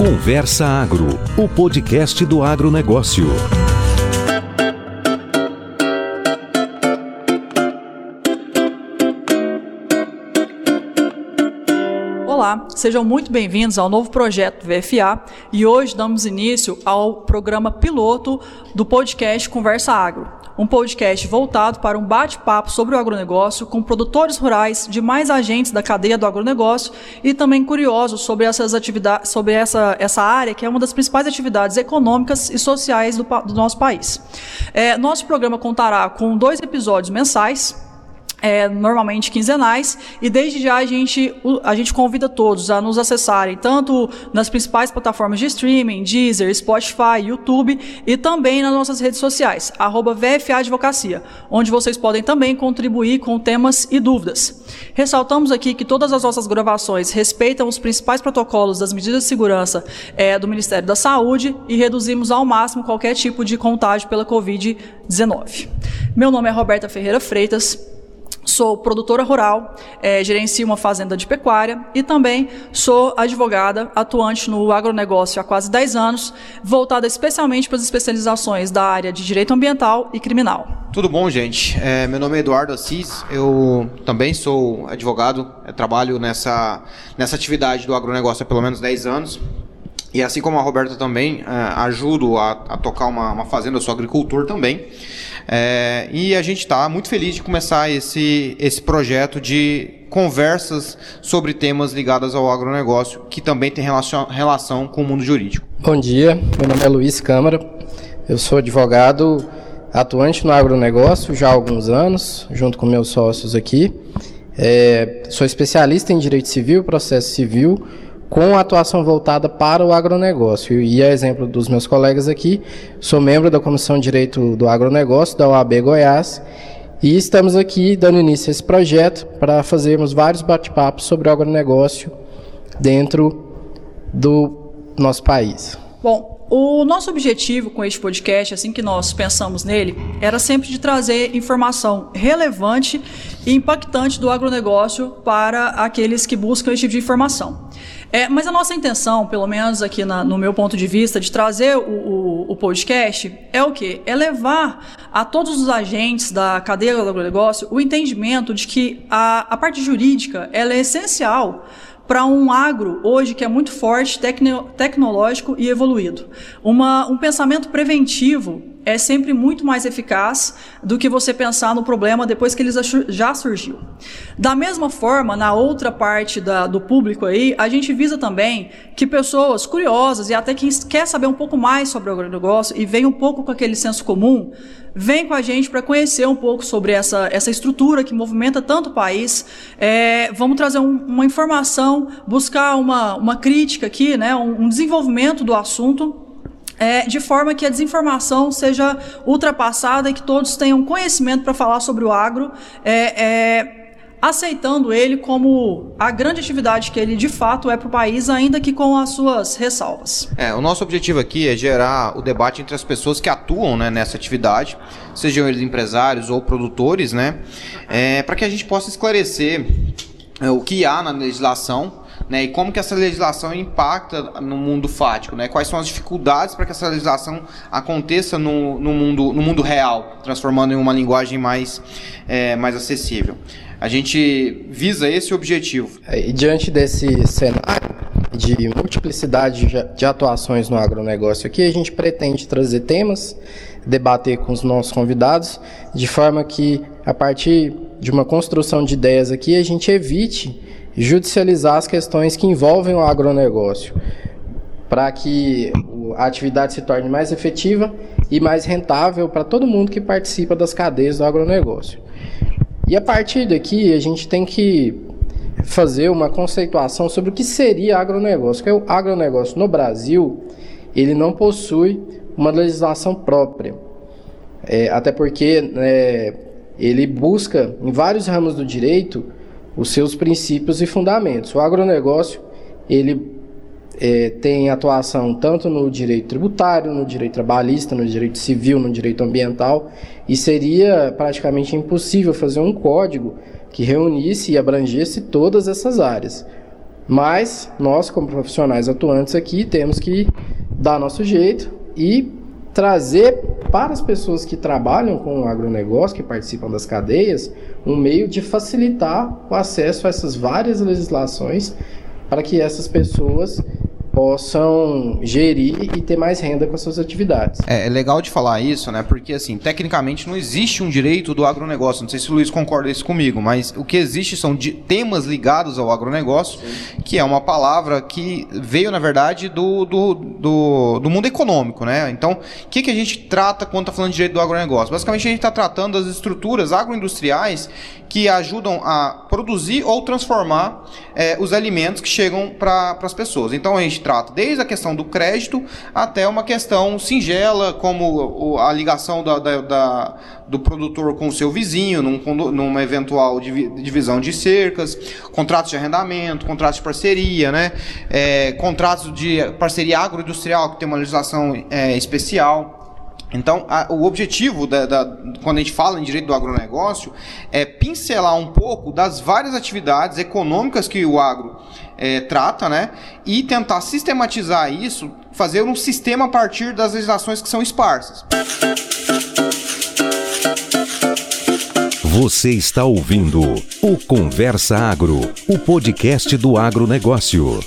Conversa Agro, o podcast do agronegócio. Olá, sejam muito bem-vindos ao novo projeto VFA e hoje damos início ao programa piloto do podcast Conversa Agro. Um podcast voltado para um bate-papo sobre o agronegócio com produtores rurais, demais agentes da cadeia do agronegócio e também curiosos sobre essas atividades, sobre essa, essa área que é uma das principais atividades econômicas e sociais do, do nosso país. É, nosso programa contará com dois episódios mensais é, normalmente quinzenais, e desde já a gente, a gente convida todos a nos acessarem, tanto nas principais plataformas de streaming, Deezer, Spotify, YouTube, e também nas nossas redes sociais, arroba VFA Advocacia, onde vocês podem também contribuir com temas e dúvidas. Ressaltamos aqui que todas as nossas gravações respeitam os principais protocolos das medidas de segurança é, do Ministério da Saúde e reduzimos ao máximo qualquer tipo de contágio pela Covid-19. Meu nome é Roberta Ferreira Freitas, Sou produtora rural, é, gerencio uma fazenda de pecuária e também sou advogada, atuante no agronegócio há quase 10 anos, voltada especialmente para as especializações da área de direito ambiental e criminal. Tudo bom, gente? É, meu nome é Eduardo Assis, eu também sou advogado, trabalho nessa, nessa atividade do agronegócio há pelo menos 10 anos. E assim como a Roberta também, ajudo a, a tocar uma, uma fazenda, eu sou agricultor também. É, e a gente está muito feliz de começar esse, esse projeto de conversas sobre temas ligados ao agronegócio, que também tem relação, relação com o mundo jurídico. Bom dia, meu nome é Luiz Câmara, eu sou advogado atuante no agronegócio já há alguns anos, junto com meus sócios aqui. É, sou especialista em direito civil, processo civil, com atuação voltada para o agronegócio. E a exemplo dos meus colegas aqui, sou membro da Comissão de Direito do Agronegócio da OAB Goiás e estamos aqui dando início a esse projeto para fazermos vários bate-papos sobre o agronegócio dentro do nosso país. Bom, o nosso objetivo com este podcast, assim que nós pensamos nele, era sempre de trazer informação relevante e impactante do agronegócio para aqueles que buscam esse tipo de informação. É, mas a nossa intenção, pelo menos aqui na, no meu ponto de vista, de trazer o, o, o, podcast, é o quê? É levar a todos os agentes da cadeia do agronegócio o entendimento de que a, a parte jurídica ela é essencial para um agro hoje que é muito forte, tecno, tecnológico e evoluído. Uma, um pensamento preventivo é sempre muito mais eficaz do que você pensar no problema depois que ele já surgiu. Da mesma forma, na outra parte da, do público aí, a gente visa também que pessoas curiosas e até quem quer saber um pouco mais sobre o agronegócio e vem um pouco com aquele senso comum, vem com a gente para conhecer um pouco sobre essa, essa estrutura que movimenta tanto o país. É, vamos trazer um, uma informação, buscar uma, uma crítica aqui, né, um, um desenvolvimento do assunto é, de forma que a desinformação seja ultrapassada e que todos tenham conhecimento para falar sobre o agro, é, é, aceitando ele como a grande atividade que ele de fato é para o país, ainda que com as suas ressalvas. É, o nosso objetivo aqui é gerar o debate entre as pessoas que atuam né, nessa atividade, sejam eles empresários ou produtores, né, é, para que a gente possa esclarecer é, o que há na legislação né? E como que essa legislação impacta no mundo fático, né? Quais são as dificuldades para que essa legislação aconteça no, no, mundo, no mundo real, transformando em uma linguagem mais, é, mais acessível. A gente visa esse objetivo. É, e diante desse cenário de multiplicidade de atuações no agronegócio aqui, a gente pretende trazer temas, debater com os nossos convidados, de forma que, a partir de uma construção de ideias aqui, a gente evite judicializar as questões que envolvem o agronegócio, para que a atividade se torne mais efetiva e mais rentável para todo mundo que participa das cadeias do agronegócio. E a partir daqui, a gente tem que fazer uma conceituação sobre o que seria agronegócio. Porque o agronegócio no Brasil, ele não possui uma legislação própria. É, até porque é, ele busca, em vários ramos do direito, os seus princípios e fundamentos. O agronegócio ele é, tem atuação tanto no direito tributário, no direito trabalhista, no direito civil, no direito ambiental, e seria praticamente impossível fazer um código que reunisse e abrangesse todas essas áreas. Mas nós, como profissionais atuantes aqui, temos que dar nosso jeito e trazer para as pessoas que trabalham com o agronegócio, que participam das cadeias, um meio de facilitar o acesso a essas várias legislações para que essas pessoas possam gerir e ter mais renda com as suas atividades. É, é, legal de falar isso, né? Porque assim, tecnicamente não existe um direito do agronegócio. Não sei se o Luiz concorda isso comigo, mas o que existe são temas ligados ao agronegócio, Sim. que é uma palavra que veio, na verdade, do, do, do, do mundo econômico, né? Então, o que, que a gente trata quando está falando de direito do agronegócio? Basicamente, a gente está tratando das estruturas agroindustriais que ajudam a produzir ou transformar é, os alimentos que chegam para as pessoas. Então a gente trata desde a questão do crédito até uma questão singela, como a ligação da, da, da do produtor com o seu vizinho, num, numa eventual divisão de cercas, contratos de arrendamento, contratos de parceria, né? É, contratos de parceria agroindustrial, que tem uma legislação é, especial. Então, a, o objetivo, da, da, quando a gente fala em direito do agronegócio, é pincelar um pouco das várias atividades econômicas que o agro é, trata, né? E tentar sistematizar isso, fazer um sistema a partir das legislações que são esparsas. Você está ouvindo o Conversa Agro, o podcast do agronegócio.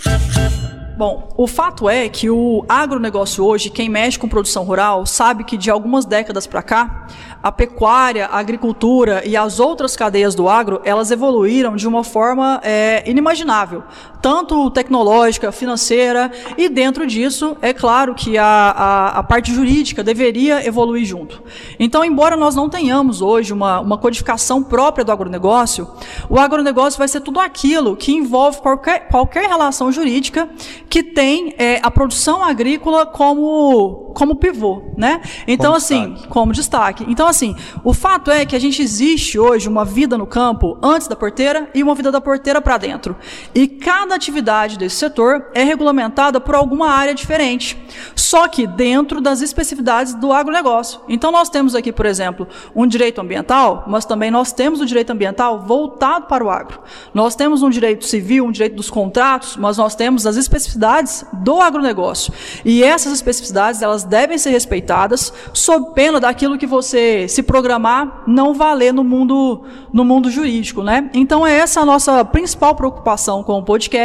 Bom, o fato é que o agronegócio hoje, quem mexe com produção rural, sabe que de algumas décadas para cá, a pecuária, a agricultura e as outras cadeias do agro, elas evoluíram de uma forma é, inimaginável, tanto tecnológica, financeira, e dentro disso, é claro que a, a, a, parte jurídica deveria evoluir junto. Então, embora nós não tenhamos hoje uma, uma codificação própria do agronegócio, o agronegócio vai ser tudo aquilo que envolve qualquer, qualquer relação jurídica que tem é, a produção agrícola como, como pivô, né? Então, como assim, destaque. como destaque. Então, assim, o fato é que a gente existe hoje uma vida no campo antes da porteira e uma vida da porteira para dentro. E cada atividade desse setor é regulamentada por alguma área diferente, só que dentro das especificidades do agronegócio. Então nós temos aqui, por exemplo, um direito ambiental, mas também nós temos o direito ambiental voltado para o agro. Nós temos um direito civil, um direito dos contratos, mas nós temos as especificidades do agronegócio. E essas especificidades, elas devem ser respeitadas sob pena daquilo que você se programar não valer no mundo, no mundo jurídico, né? Então é essa a nossa principal preocupação com o podcast,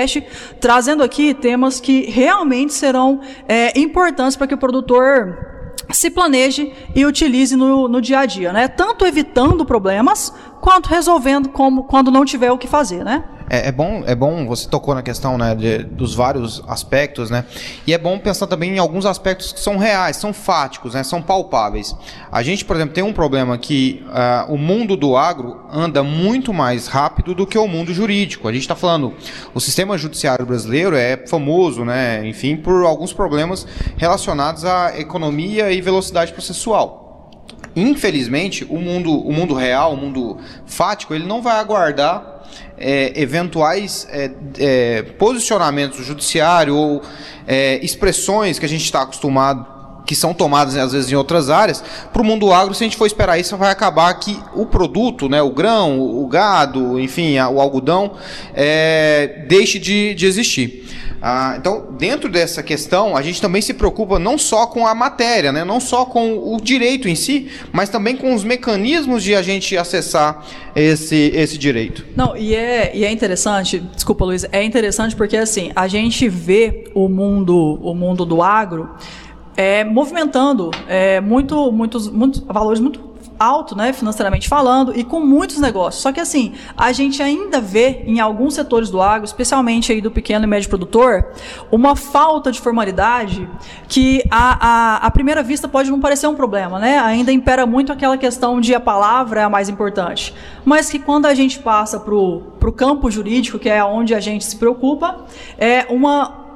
trazendo aqui temas que realmente serão é, importantes para que o produtor se planeje e utilize no, no dia a dia, né? Tanto evitando problemas quanto resolvendo como, quando não tiver o que fazer, né? É, é, bom, é bom, você tocou na questão né, de, dos vários aspectos, né? E é bom pensar também em alguns aspectos que são reais, são fáticos, né, são palpáveis. A gente, por exemplo, tem um problema que uh, o mundo do agro anda muito mais rápido do que o mundo jurídico. A gente está falando, o sistema judiciário brasileiro é famoso, né? Enfim, por alguns problemas relacionados à economia e velocidade processual infelizmente, o mundo, o mundo real, o mundo fático, ele não vai aguardar é, eventuais é, é, posicionamentos do judiciário ou é, expressões que a gente está acostumado que são tomadas às vezes em outras áreas, para o mundo agro, se a gente for esperar isso, vai acabar que o produto, né, o grão, o gado, enfim, o algodão, é, deixe de, de existir. Ah, então, dentro dessa questão, a gente também se preocupa não só com a matéria, né, não só com o direito em si, mas também com os mecanismos de a gente acessar esse, esse direito. Não, e é, e é interessante, desculpa Luiz, é interessante porque assim, a gente vê o mundo, o mundo do agro é, movimentando é, muito, muitos, muitos valores muito alto, né, financeiramente falando, e com muitos negócios. Só que assim, a gente ainda vê em alguns setores do agro, especialmente aí do pequeno e médio produtor, uma falta de formalidade que a, a, a primeira vista pode não parecer um problema, né? Ainda impera muito aquela questão de a palavra é a mais importante. Mas que quando a gente passa para o campo jurídico, que é onde a gente se preocupa, é uma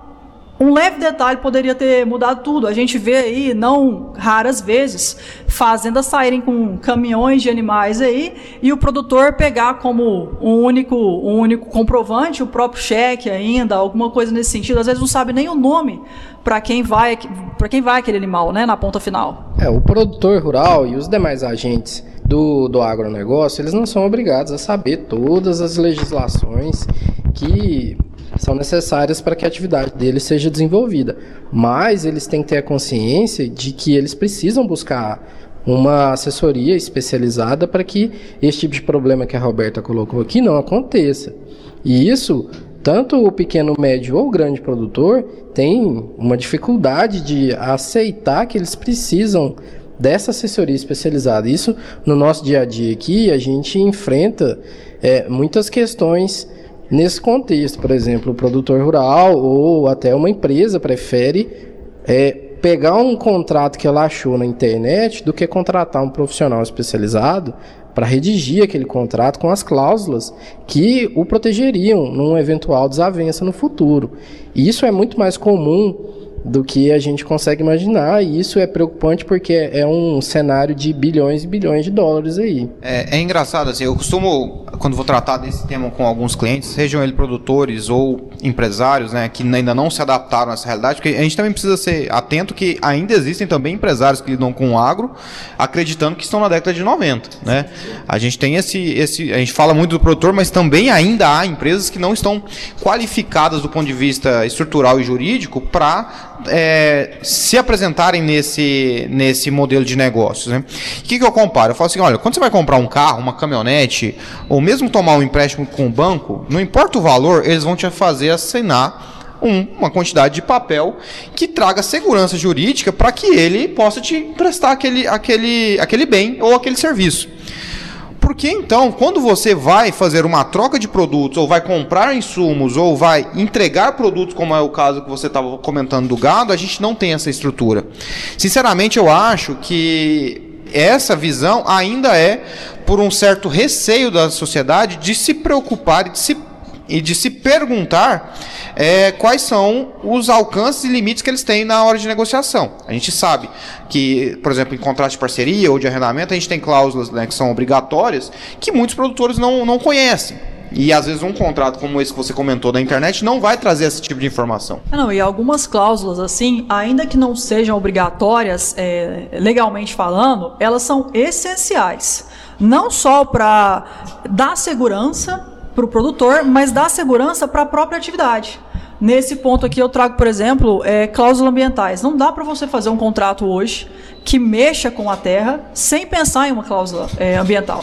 um leve detalhe poderia ter mudado tudo. A gente vê aí, não raras vezes, fazendas saírem com caminhões de animais aí e o produtor pegar como um único, um único comprovante, o próprio cheque ainda, alguma coisa nesse sentido. Às vezes não sabe nem o nome para quem vai para quem vai aquele animal, né, na ponta final. É, o produtor rural e os demais agentes do, do agronegócio, eles não são obrigados a saber todas as legislações que são necessárias para que a atividade deles seja desenvolvida. Mas eles têm que ter a consciência de que eles precisam buscar uma assessoria especializada para que esse tipo de problema que a Roberta colocou aqui não aconteça. E isso, tanto o pequeno, médio ou grande produtor tem uma dificuldade de aceitar que eles precisam dessa assessoria especializada. Isso no nosso dia a dia aqui a gente enfrenta é, muitas questões nesse contexto. Por exemplo, o produtor rural ou até uma empresa prefere é, pegar um contrato que ela achou na internet do que contratar um profissional especializado para redigir aquele contrato com as cláusulas que o protegeriam num eventual desavença no futuro. E isso é muito mais comum do que a gente consegue imaginar, e isso é preocupante porque é um cenário de bilhões e bilhões de dólares aí. É, é engraçado, assim, eu costumo, quando vou tratar desse tema com alguns clientes, sejam eles produtores ou empresários, né, que ainda não se adaptaram a essa realidade, porque a gente também precisa ser atento que ainda existem também empresários que lidam com o agro, acreditando que estão na década de 90, né? A gente tem esse, esse, a gente fala muito do produtor, mas também ainda há empresas que não estão qualificadas do ponto de vista estrutural e jurídico para é, se apresentarem nesse, nesse modelo de negócios. Né? O que, que eu comparo? Eu falo assim: olha, quando você vai comprar um carro, uma caminhonete, ou mesmo tomar um empréstimo com o banco, não importa o valor, eles vão te fazer assinar um, uma quantidade de papel que traga segurança jurídica para que ele possa te emprestar aquele, aquele, aquele bem ou aquele serviço. Porque então, quando você vai fazer uma troca de produtos, ou vai comprar insumos, ou vai entregar produtos, como é o caso que você estava comentando do gado, a gente não tem essa estrutura. Sinceramente, eu acho que essa visão ainda é por um certo receio da sociedade de se preocupar e de se, e de se perguntar é, quais são os alcances e limites que eles têm na hora de negociação. A gente sabe que, por exemplo, em contrato de parceria ou de arrendamento, a gente tem cláusulas né, que são obrigatórias que muitos produtores não, não conhecem. E às vezes um contrato como esse que você comentou da internet não vai trazer esse tipo de informação. É, não, e algumas cláusulas, assim, ainda que não sejam obrigatórias, é, legalmente falando, elas são essenciais. Não só para dar segurança para o produtor, mas dar segurança para a própria atividade. Nesse ponto aqui eu trago, por exemplo, é, cláusulas ambientais. Não dá para você fazer um contrato hoje que mexa com a terra sem pensar em uma cláusula é, ambiental.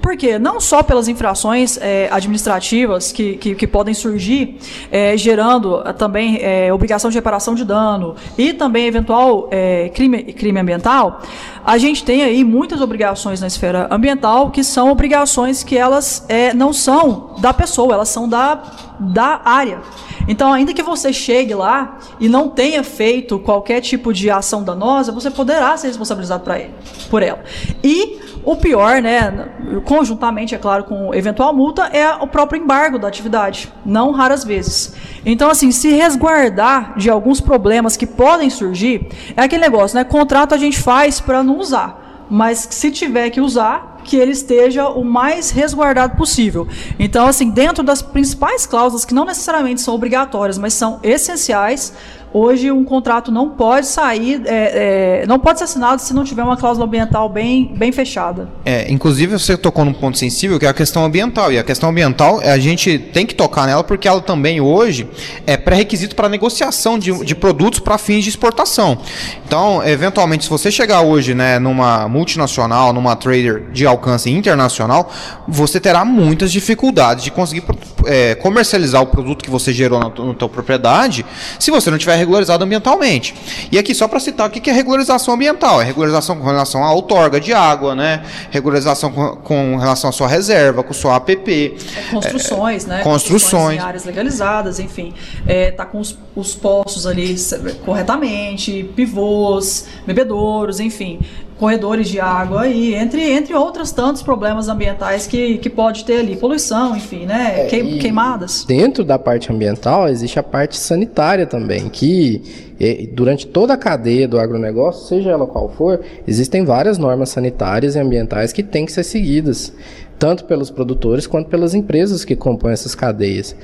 Por quê? Não só pelas infrações é, administrativas que, que, que, podem surgir, é, gerando é, também é, obrigação de reparação de dano e também eventual é, crime, crime ambiental, a gente tem aí muitas obrigações na esfera ambiental que são obrigações que elas é, não são da pessoa, elas são da, da área. Então, ainda que você chegue lá e não tenha feito qualquer tipo de ação danosa, você poderá ser responsabilizado ele, por ela. E o pior, né, conjuntamente, é claro, com eventual multa, é o próprio embargo da atividade, não raras vezes. Então, assim, se resguardar de alguns problemas que podem surgir, é aquele negócio, né? Contrato a gente faz para não usar, mas se tiver que usar, que ele esteja o mais resguardado possível. Então, assim, dentro das principais cláusulas que não necessariamente são obrigatórias, mas são essenciais, Hoje um contrato não pode sair, é, é, não pode ser assinado se não tiver uma cláusula ambiental bem, bem fechada. É, inclusive você tocou num ponto sensível que é a questão ambiental. E a questão ambiental a gente tem que tocar nela porque ela também hoje é pré-requisito para negociação de, de produtos para fins de exportação. Então, eventualmente, se você chegar hoje né, numa multinacional, numa trader de alcance internacional, você terá muitas dificuldades de conseguir é, comercializar o produto que você gerou na, na tua propriedade se você não tiver regularizado ambientalmente. E aqui, só para citar, o que é regularização ambiental? É regularização com relação à outorga de água, né? Regularização com, com relação à sua reserva, com sua APP. É, construções, é, né? Construções. Em áreas legalizadas, enfim. É, tá com os, os poços ali corretamente, pivôs, bebedouros, enfim corredores de água e entre, entre outros tantos problemas ambientais que, que pode ter ali, poluição, enfim, né? É, queimadas. Dentro da parte ambiental existe a parte sanitária também, que durante toda a cadeia do agronegócio, seja ela qual for, existem várias normas sanitárias e ambientais que têm que ser seguidas, tanto pelos produtores quanto pelas empresas que compõem essas cadeias.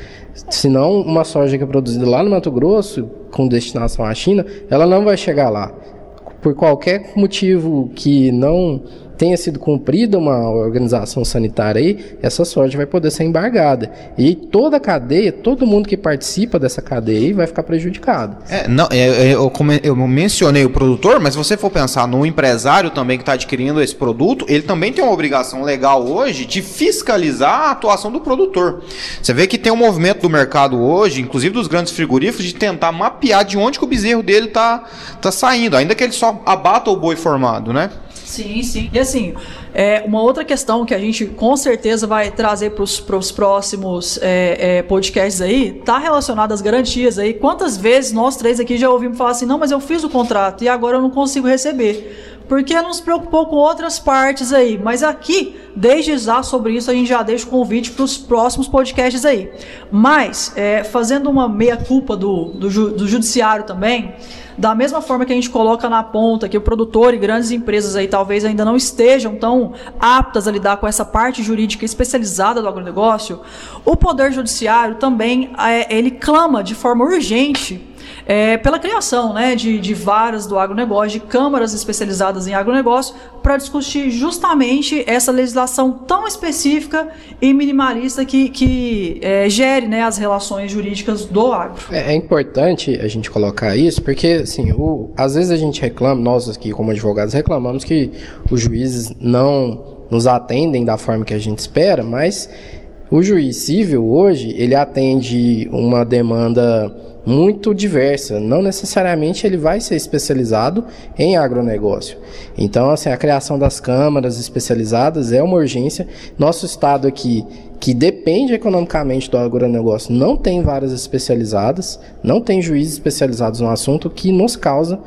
Senão, uma soja que é produzida lá no Mato Grosso, com destinação à China, ela não vai chegar lá por qualquer motivo que não tenha sido cumprida uma organização sanitária aí, essa soja vai poder ser embargada. E toda a cadeia, todo mundo que participa dessa cadeia aí vai ficar prejudicado. É, não, é, é, eu, eu, mencionei o produtor, mas se você for pensar no empresário também que está adquirindo esse produto, ele também tem uma obrigação legal hoje de fiscalizar a atuação do produtor. Você vê que tem um movimento do mercado hoje, inclusive dos grandes frigoríficos, de tentar mapear de onde que o bezerro dele está tá saindo, ainda que ele só abata o boi formado, né? Sim, sim. E assim, é, uma outra questão que a gente com certeza vai trazer para os próximos é, é, podcasts aí, tá relacionada às garantias aí. Quantas vezes nós três aqui já ouvimos falar assim, não, mas eu fiz o contrato e agora eu não consigo receber porque não se preocupou com outras partes aí. Mas aqui, desde já sobre isso, a gente já deixa o convite para os próximos podcasts aí. Mas, é, fazendo uma meia-culpa do, do, do, judiciário também, da mesma forma que a gente coloca na ponta que o produtor e grandes empresas aí talvez ainda não estejam tão aptas a lidar com essa parte jurídica especializada do agronegócio, o Poder Judiciário também é, ele clama de forma urgente é, pela criação né, de, de varas do agronegócio, de câmaras especializadas em agronegócio, para discutir justamente essa legislação tão específica e minimalista que, que é, gere né, as relações jurídicas do agro. É, é, importante a gente colocar isso, porque assim, o, às vezes a gente reclama, nós aqui como advogados reclamamos que os juízes não nos atendem da forma que a gente espera, mas o juiz civil hoje ele atende uma demanda muito diversa. Não necessariamente ele vai ser especializado em agronegócio. Então, assim, a criação das câmaras especializadas é uma urgência. Nosso estado aqui, que depende economicamente do agronegócio, não tem varas especializadas, não tem juízes especializados no assunto, que nos causa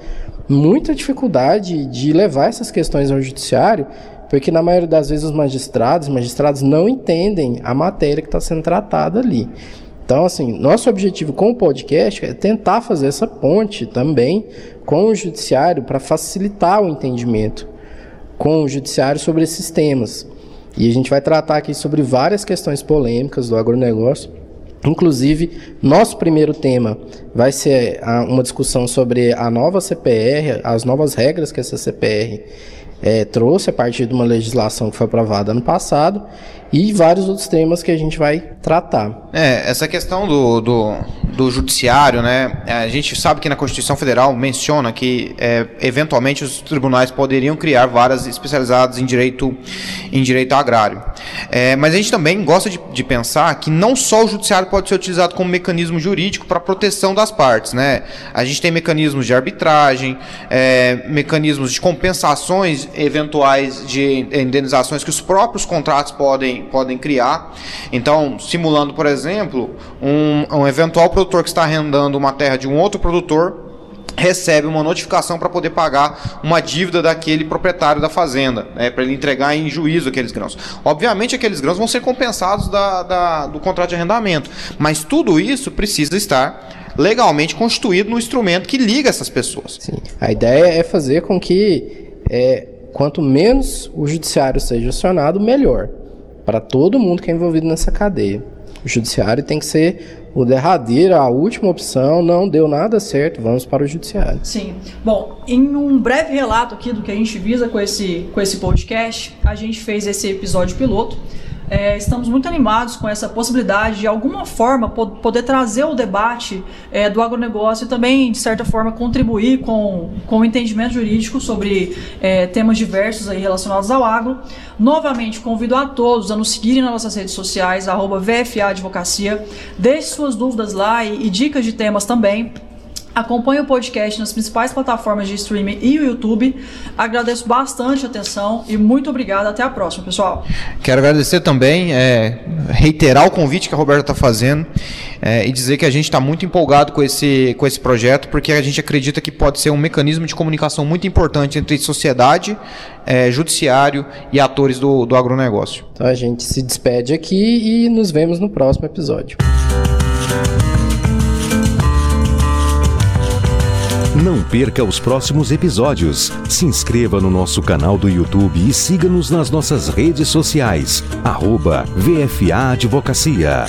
muita dificuldade de levar essas questões ao judiciário, porque na maioria das vezes os magistrados, magistrados não entendem a matéria que está sendo tratada ali. Então, assim, nosso objetivo com o podcast é tentar fazer essa ponte também com o judiciário para facilitar o entendimento com o judiciário sobre esses temas. E a gente vai tratar aqui sobre várias questões polêmicas do agronegócio. Inclusive, nosso primeiro tema vai ser uma discussão sobre a nova CPR, as novas regras que essa CPR é, trouxe a partir de uma legislação que foi aprovada ano passado e vários outros temas que a gente vai tratar. É, essa questão do, do, do judiciário, né? A gente sabe que na Constituição Federal menciona que é, eventualmente os tribunais poderiam criar varas especializadas em direito, em direito agrário. É, mas a gente também gosta de, de pensar que não só o judiciário pode ser utilizado como mecanismo jurídico para proteção das partes, né? A gente tem mecanismos de arbitragem, é, mecanismos de compensações eventuais de indenizações que os próprios contratos podem, podem criar. Então, simulando, por exemplo, um, um eventual produtor que está arrendando uma terra de um outro produtor recebe uma notificação para poder pagar uma dívida daquele proprietário da fazenda, né, para ele entregar em juízo aqueles grãos. Obviamente, aqueles grãos vão ser compensados da, da, do contrato de arrendamento, mas tudo isso precisa estar legalmente constituído no instrumento que liga essas pessoas. Sim. A ideia é fazer com que é, quanto menos o judiciário seja acionado, melhor. Para todo mundo que é envolvido nessa cadeia. O judiciário tem que ser o derradeiro, a última opção, não deu nada certo, vamos para o judiciário. Sim. Bom, em um breve relato aqui do que a gente visa com esse, com esse podcast, a gente fez esse episódio piloto é, estamos muito animados com essa possibilidade de alguma forma poder trazer o debate é, do agronegócio e também, de certa forma, contribuir com, com o entendimento jurídico sobre é, temas diversos aí relacionados ao agro. Novamente, convido a todos a nos seguirem nas nossas redes sociais, arroba VFA Advocacia. Deixe suas dúvidas lá e, e dicas de temas também. Acompanhe o podcast nas principais plataformas de streaming e o YouTube. Agradeço bastante a atenção e muito obrigado. Até a próxima, pessoal. Quero agradecer também, é, reiterar o convite que a Roberta está fazendo é, e dizer que a gente está muito empolgado com esse, com esse projeto, porque a gente acredita que pode ser um mecanismo de comunicação muito importante entre sociedade, é, judiciário e atores do, do agronegócio. Então a gente se despede aqui e nos vemos no próximo episódio. Não perca os próximos episódios. Se inscreva no nosso canal do YouTube e siga-nos nas nossas redes sociais. Arroba VFA Advocacia.